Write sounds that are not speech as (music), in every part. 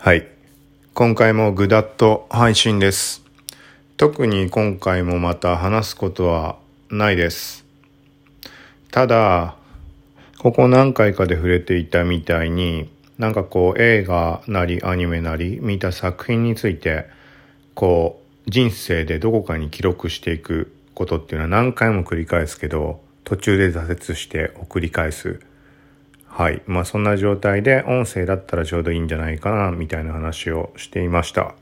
はい。今回もぐだっと配信です。特に今回もまた話すことはないです。ただ、ここ何回かで触れていたみたいに、なんかこう映画なりアニメなり見た作品について、こう人生でどこかに記録していくことっていうのは何回も繰り返すけど、途中で挫折して送り返す。はい。まあそんな状態で音声だったらちょうどいいんじゃないかな、みたいな話をしていました。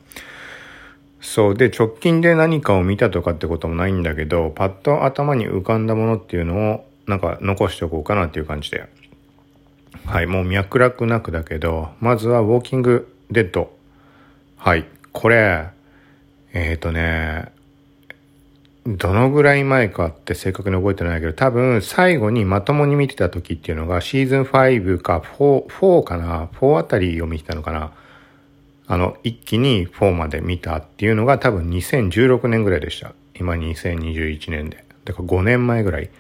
そう。で、直近で何かを見たとかってこともないんだけど、パッと頭に浮かんだものっていうのをなんか残しておこうかなっていう感じで。はい。もう脈絡なくだけど、まずはウォーキングデッド。はい。これ、えっ、ー、とね、どのぐらい前かって正確に覚えてないけど、多分最後にまともに見てた時っていうのがシーズン5か4、4かな ?4 あたりを見てたのかな？あの、一気に4まで見たっていうのが多分2016年ぐらいでした。今2021年で。だから5年前ぐらい。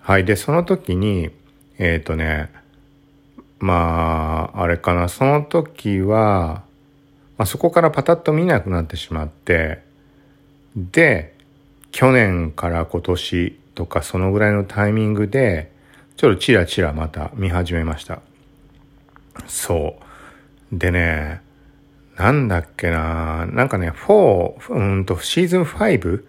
はい。で、その時に、えっ、ー、とね、まあ、あれかな、その時は、まあそこからパタッと見なくなってしまって、で、去年から今年とかそのぐらいのタイミングで、ちょっとチラチラまた見始めました。そう。でね、なんだっけななんかね、4、うんと、シーズン5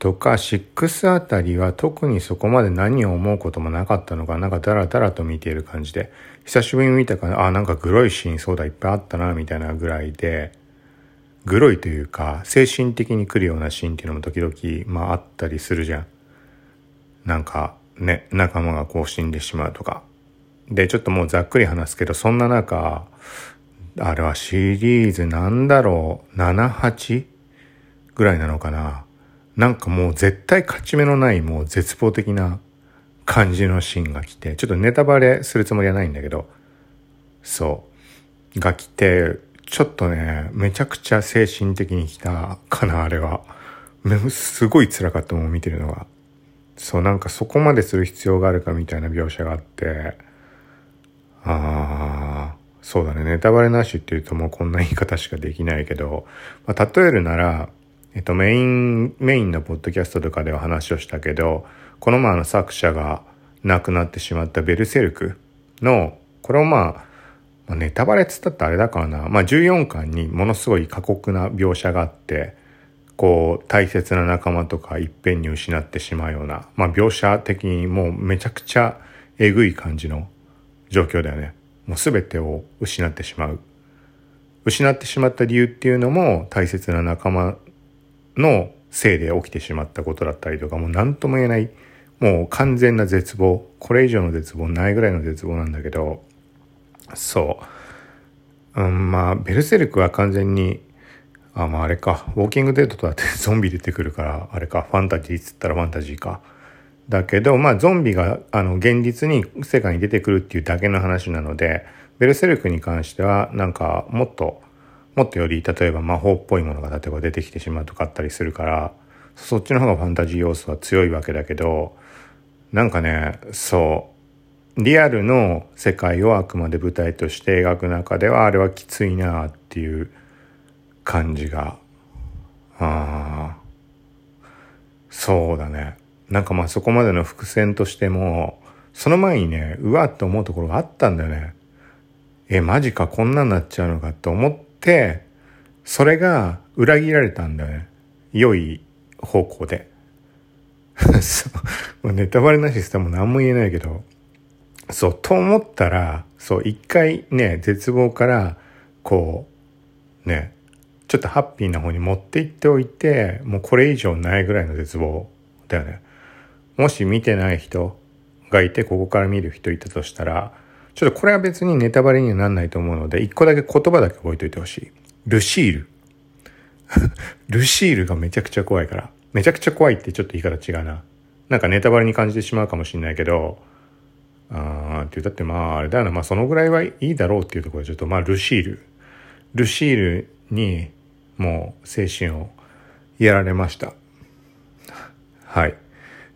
とか6あたりは特にそこまで何を思うこともなかったのか、なんかダラダラと見ている感じで、久しぶりに見たから、あ、なんかグロいシーンそうだ、いっぱいあったな、みたいなぐらいで、グロいというか、精神的に来るようなシーンっていうのも時々、まああったりするじゃん。なんか、ね、仲間がこう死んでしまうとか。で、ちょっともうざっくり話すけど、そんな中、あれはシリーズなんだろう、7、8? ぐらいなのかな？なんかもう絶対勝ち目のないもう絶望的な感じのシーンが来て、ちょっとネタバレするつもりはないんだけど、そう。が来て、ちょっとね、めちゃくちゃ精神的に来たかな、あれは。すごい辛かったもん、見てるのが。そう、なんかそこまでする必要があるかみたいな描写があって、ああ、そうだね、ネタバレなしって言うともうこんな言い方しかできないけど、まあ、例えるなら、えっと、メイン、メインのポッドキャストとかでは話をしたけど、この前の作者が亡くなってしまったベルセルクの、これをまあ、まあ、ネタバレっつったってあれだからな。まあ、14巻にものすごい過酷な描写があって、こう、大切な仲間とかいっぺんに失ってしまうような、まあ、描写的にもうめちゃくちゃえぐい感じの状況だよね。もう全てを失ってしまう。失ってしまった理由っていうのも大切な仲間のせいで起きてしまったことだったりとか、もう何とも言えない、もう完全な絶望。これ以上の絶望ないぐらいの絶望なんだけど、そう。うん、まあ、ベルセルクは完全に、あ、まああれか、ウォーキングデッドとだってゾンビ出てくるから、あれか、ファンタジーっつったらファンタジーか。だけど、まあゾンビが、あの、現実に世界に出てくるっていうだけの話なので、ベルセルクに関しては、なんか、もっと、もっとより、例えば魔法っぽいものが例えば出てきてしまうとかあったりするから、そっちの方がファンタジー要素は強いわけだけど、なんかね、そう、リアルの世界をあくまで舞台として描く中ではあれはきついなっていう感じが。ああそうだね。なんかまあそこまでの伏線としてもその前にねうわって思うところがあったんだよね。えマジかこんなになっちゃうのかと思ってそれが裏切られたんだよね。良い方向で。(laughs) ネタバレなししても何も言えないけど。そう、と思ったら、そう、一回ね、絶望から、こう、ね、ちょっとハッピーな方に持っていっておいて、もうこれ以上ないぐらいの絶望だよね。もし見てない人がいて、ここから見る人いたとしたら、ちょっとこれは別にネタバレにはなんないと思うので、一個だけ言葉だけ覚えておいてほしい。ルシール。(laughs) ルシールがめちゃくちゃ怖いから。めちゃくちゃ怖いってちょっと言い方違うな。なんかネタバレに感じてしまうかもしれないけど、あーってだったってまああれだよな、まあそのぐらいはいいだろうっていうところでちょっとまあルシール。ルシールにもう精神をやられました。はい。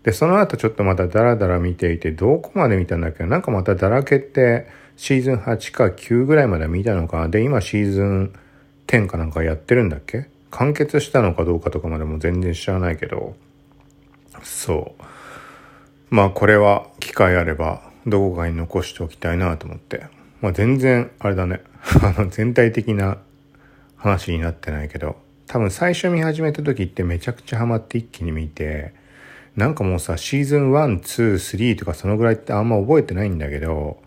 で、その後ちょっとまたダラダラ見ていて、どこまで見たんだっけ？なんかまただらけってシーズン8か9ぐらいまで見たのか？で、今シーズン10かなんかやってるんだっけ？完結したのかどうかとかまでも全然知らないけど、そう。まあこれは機会あればどこかに残しておきたいなと思って。まあ全然あれだね。(laughs) あの全体的な話になってないけど、多分最初見始めた時ってめちゃくちゃハマって一気に見て、なんかもうさ、シーズン1、2、3とかそのぐらいってあんま覚えてないんだけど、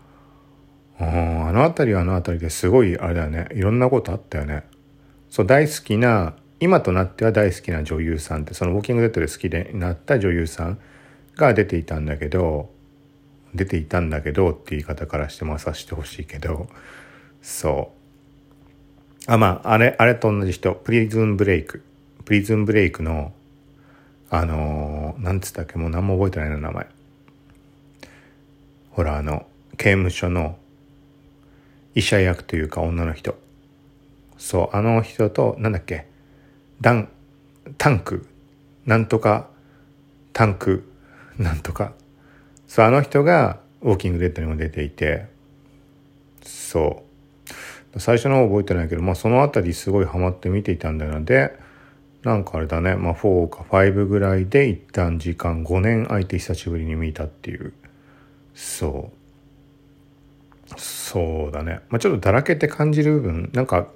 あの辺りはあの辺りですごいあれだよね。いろんなことあったよね。そう、大好きな、今となっては大好きな女優さんって、そのウォーキングデッドで好きでなった女優さんが出ていたんだけど、出ていたんだけどっていう言い方からしてもさせてほしいけど、そう。あ、まあ、あれ、あれと同じ人、プリズンブレイク。プリズンブレイクの、あのー、なんつったっけ、もう何も覚えてないな、名前。ほら、あの、刑務所の医者役というか女の人。そう、あの人と、なんだっけ、ダン、タンク、なんとか、タンク、なんとか。そう、あの人が、ウォーキングデッドにも出ていて、そう。最初の方覚えてないけど、まあそのあたりすごいハマって見ていたんだので、なんかあれだね、まあ4か5ぐらいで一旦時間5年空いて久しぶりに見たっていう。そう。そうだね。まあちょっとだらけて感じる部分、なんか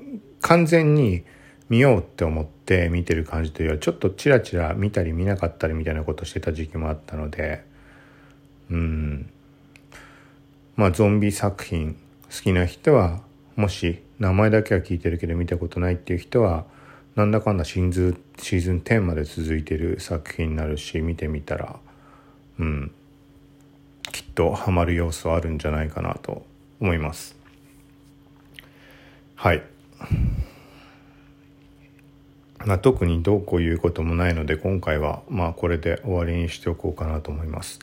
完全に見ようって思って見てる感じというよりはちょっとチラチラ見たり見なかったりみたいなことしてた時期もあったのでうん。まあゾンビ作品好きな人はもし名前だけは聞いてるけど見たことないっていう人はなんだかんだシーズンシーズン10まで続いてる作品になるし見てみたらうん。きっとハマる要素あるんじゃないかなと思います。はい。まあ、特にどうこういうこともないので今回はまあこれで終わりにしておこうかなと思います。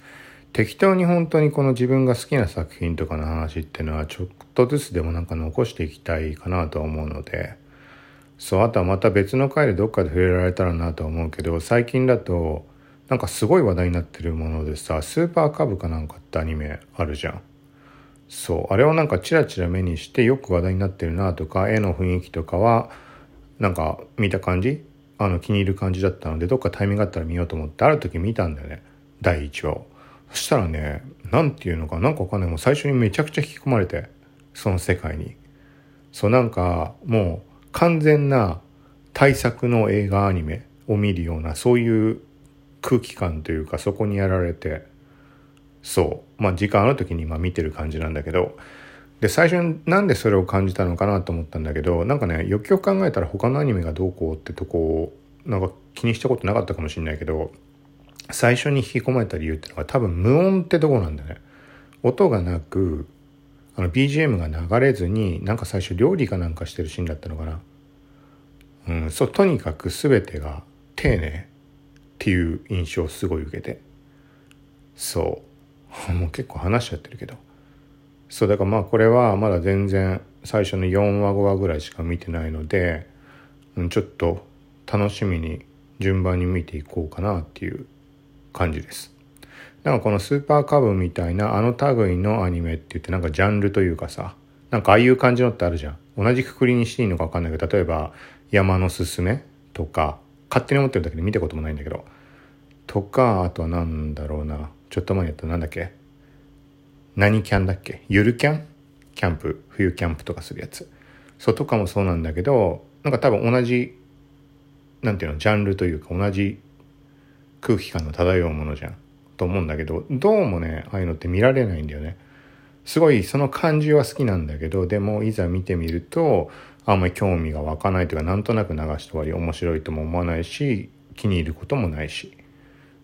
適当に本当にこの自分が好きな作品とかの話っていうのはちょっとずつでもなんか残していきたいかなとは思うので。そうあとはまた別の回でどっかで触れられたらなとは思うけど最近だとなんかすごい話題になってるものでさスーパーカブかなんかってアニメあるじゃん。そうあれをなんかチラチラ目にしてよく話題になってるなとか絵の雰囲気とかはなんか見た感じ？あの気に入る感じだったのでどっかタイミングがあったら見ようと思ってある時見たんだよね。第1話。をそしたらね何て言うのかなんかわかんない。もう最初にめちゃくちゃ引き込まれてその世界に。そうなんかもう完全な対策の映画アニメを見るようなそういう空気感というかそこにやられてそう。まあ時間ある時に今見てる感じなんだけどで最初になんでそれを感じたのかなと思ったんだけどなんかねよくよく考えたら他のアニメがどうこうってとこなんか気にしたことなかったかもしれないけど最初に引き込まれた理由っていうのが多分無音ってとこなんだね。音がなくあの BGM が流れずになんか最初料理かなんかしてるシーンだったのかな。うん、そうとにかく全てが丁寧っていう印象をすごい受けてそう (laughs) もう結構話しちゃってるけどそうだからまあこれはまだ全然最初の4話5話ぐらいしか見てないので、うん、ちょっと楽しみに順番に見ていこうかなっていう感じです。なんかこのスーパーカブみたいなあの類のアニメって言ってなんかジャンルというかさなんかああいう感じのってあるじゃん。同じくくりにしていいのか分かんないけど例えば山のすすめとか勝手に思ってるだけで見たこともないんだけどとかあとは何だろうなちょっと前にやったなんだっけ？何キャンだっけ？ゆるキャン？キャンプ冬キャンプとかするやつそうとかもそうなんだけどなんか多分同じなんていうのジャンルというか同じ空気感の漂うものじゃんと思うんだけどどうもねああいうのって見られないんだよねすごいその感じは好きなんだけどでもいざ見てみるとあんまり興味が湧かないというかなんとなく流して終わり面白いとも思わないし気に入ることもないし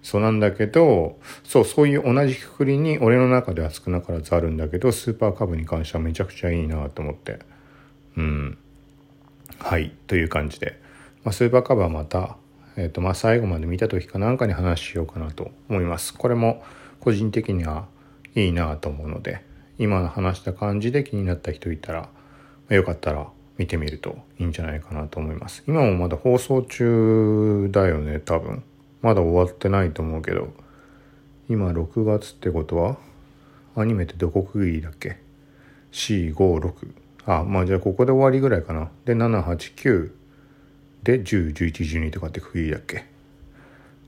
そうなんだけど、そう、そういう同じくくりに俺の中では少なからずあるんだけど、スーパーカブに関してはめちゃくちゃいいなと思って。うん。はい、という感じで。まあ、スーパーカブはまた、え、ー、と、まあ、最後まで見た時かなんかに話しようかなと思います。これも個人的にはいいなと思うので、今の話した感じで気になった人いたら、まあ、よかったら見てみるといいんじゃないかなと思います。今もまだ放送中だよね、多分。まだ終わってないと思うけど今6月ってことはアニメってどこ区切りだっけ？456あまあじゃあここで終わりぐらいかなで789で101112とかって区切りだっけ？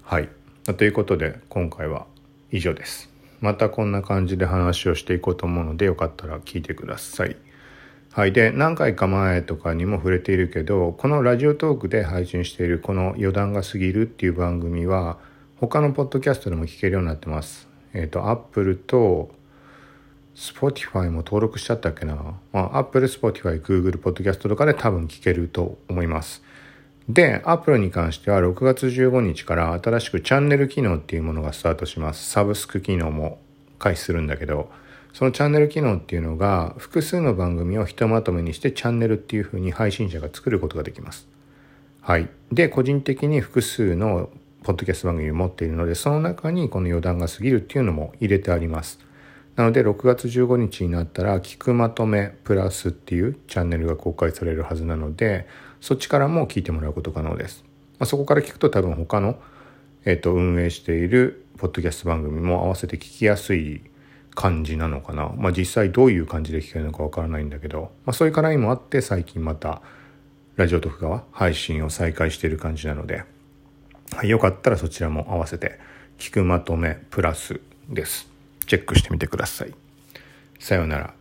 はい。ということで今回は以上です。またこんな感じで話をしていこうと思うのでよかったら聞いてください。はい。で何回か前とかにも触れているけどこのラジオトークで配信しているこの余談が過ぎるっていう番組は他のポッドキャストでも聞けるようになってます。えっ、ー、と Apple と Spotify も登録しちゃったっけな、まあ、Apple、Spotify、Google Podcast とかで多分聞けると思います。で、Apple に関しては6月15日から新しくチャンネル機能っていうものがスタートします。サブスク機能も開始するんだけど、そのチャンネル機能っていうのが複数の番組をひとまとめにしてチャンネルっていう風に配信者が作ることができます。はい。で、個人的に複数のポッドキャスト番組を持っているので、その中にこの余談が過ぎるっていうのも入れてあります。なので、6月15日になったら、聞くまとめプラスっていうチャンネルが公開されるはずなので、そっちからも聞いてもらうこと可能です。まあ、そこから聞くと多分他の、えっ、ー、と、運営しているポッドキャスト番組も合わせて聞きやすい感じなのかな。まあ、実際どういう感じで聞けるのかわからないんだけど、まあ、そういう絡みもあって最近またラジオ特化は配信を再開している感じなので、はい、よかったらそちらも合わせて聞くまとめプラスです。チェックしてみてください。さようなら。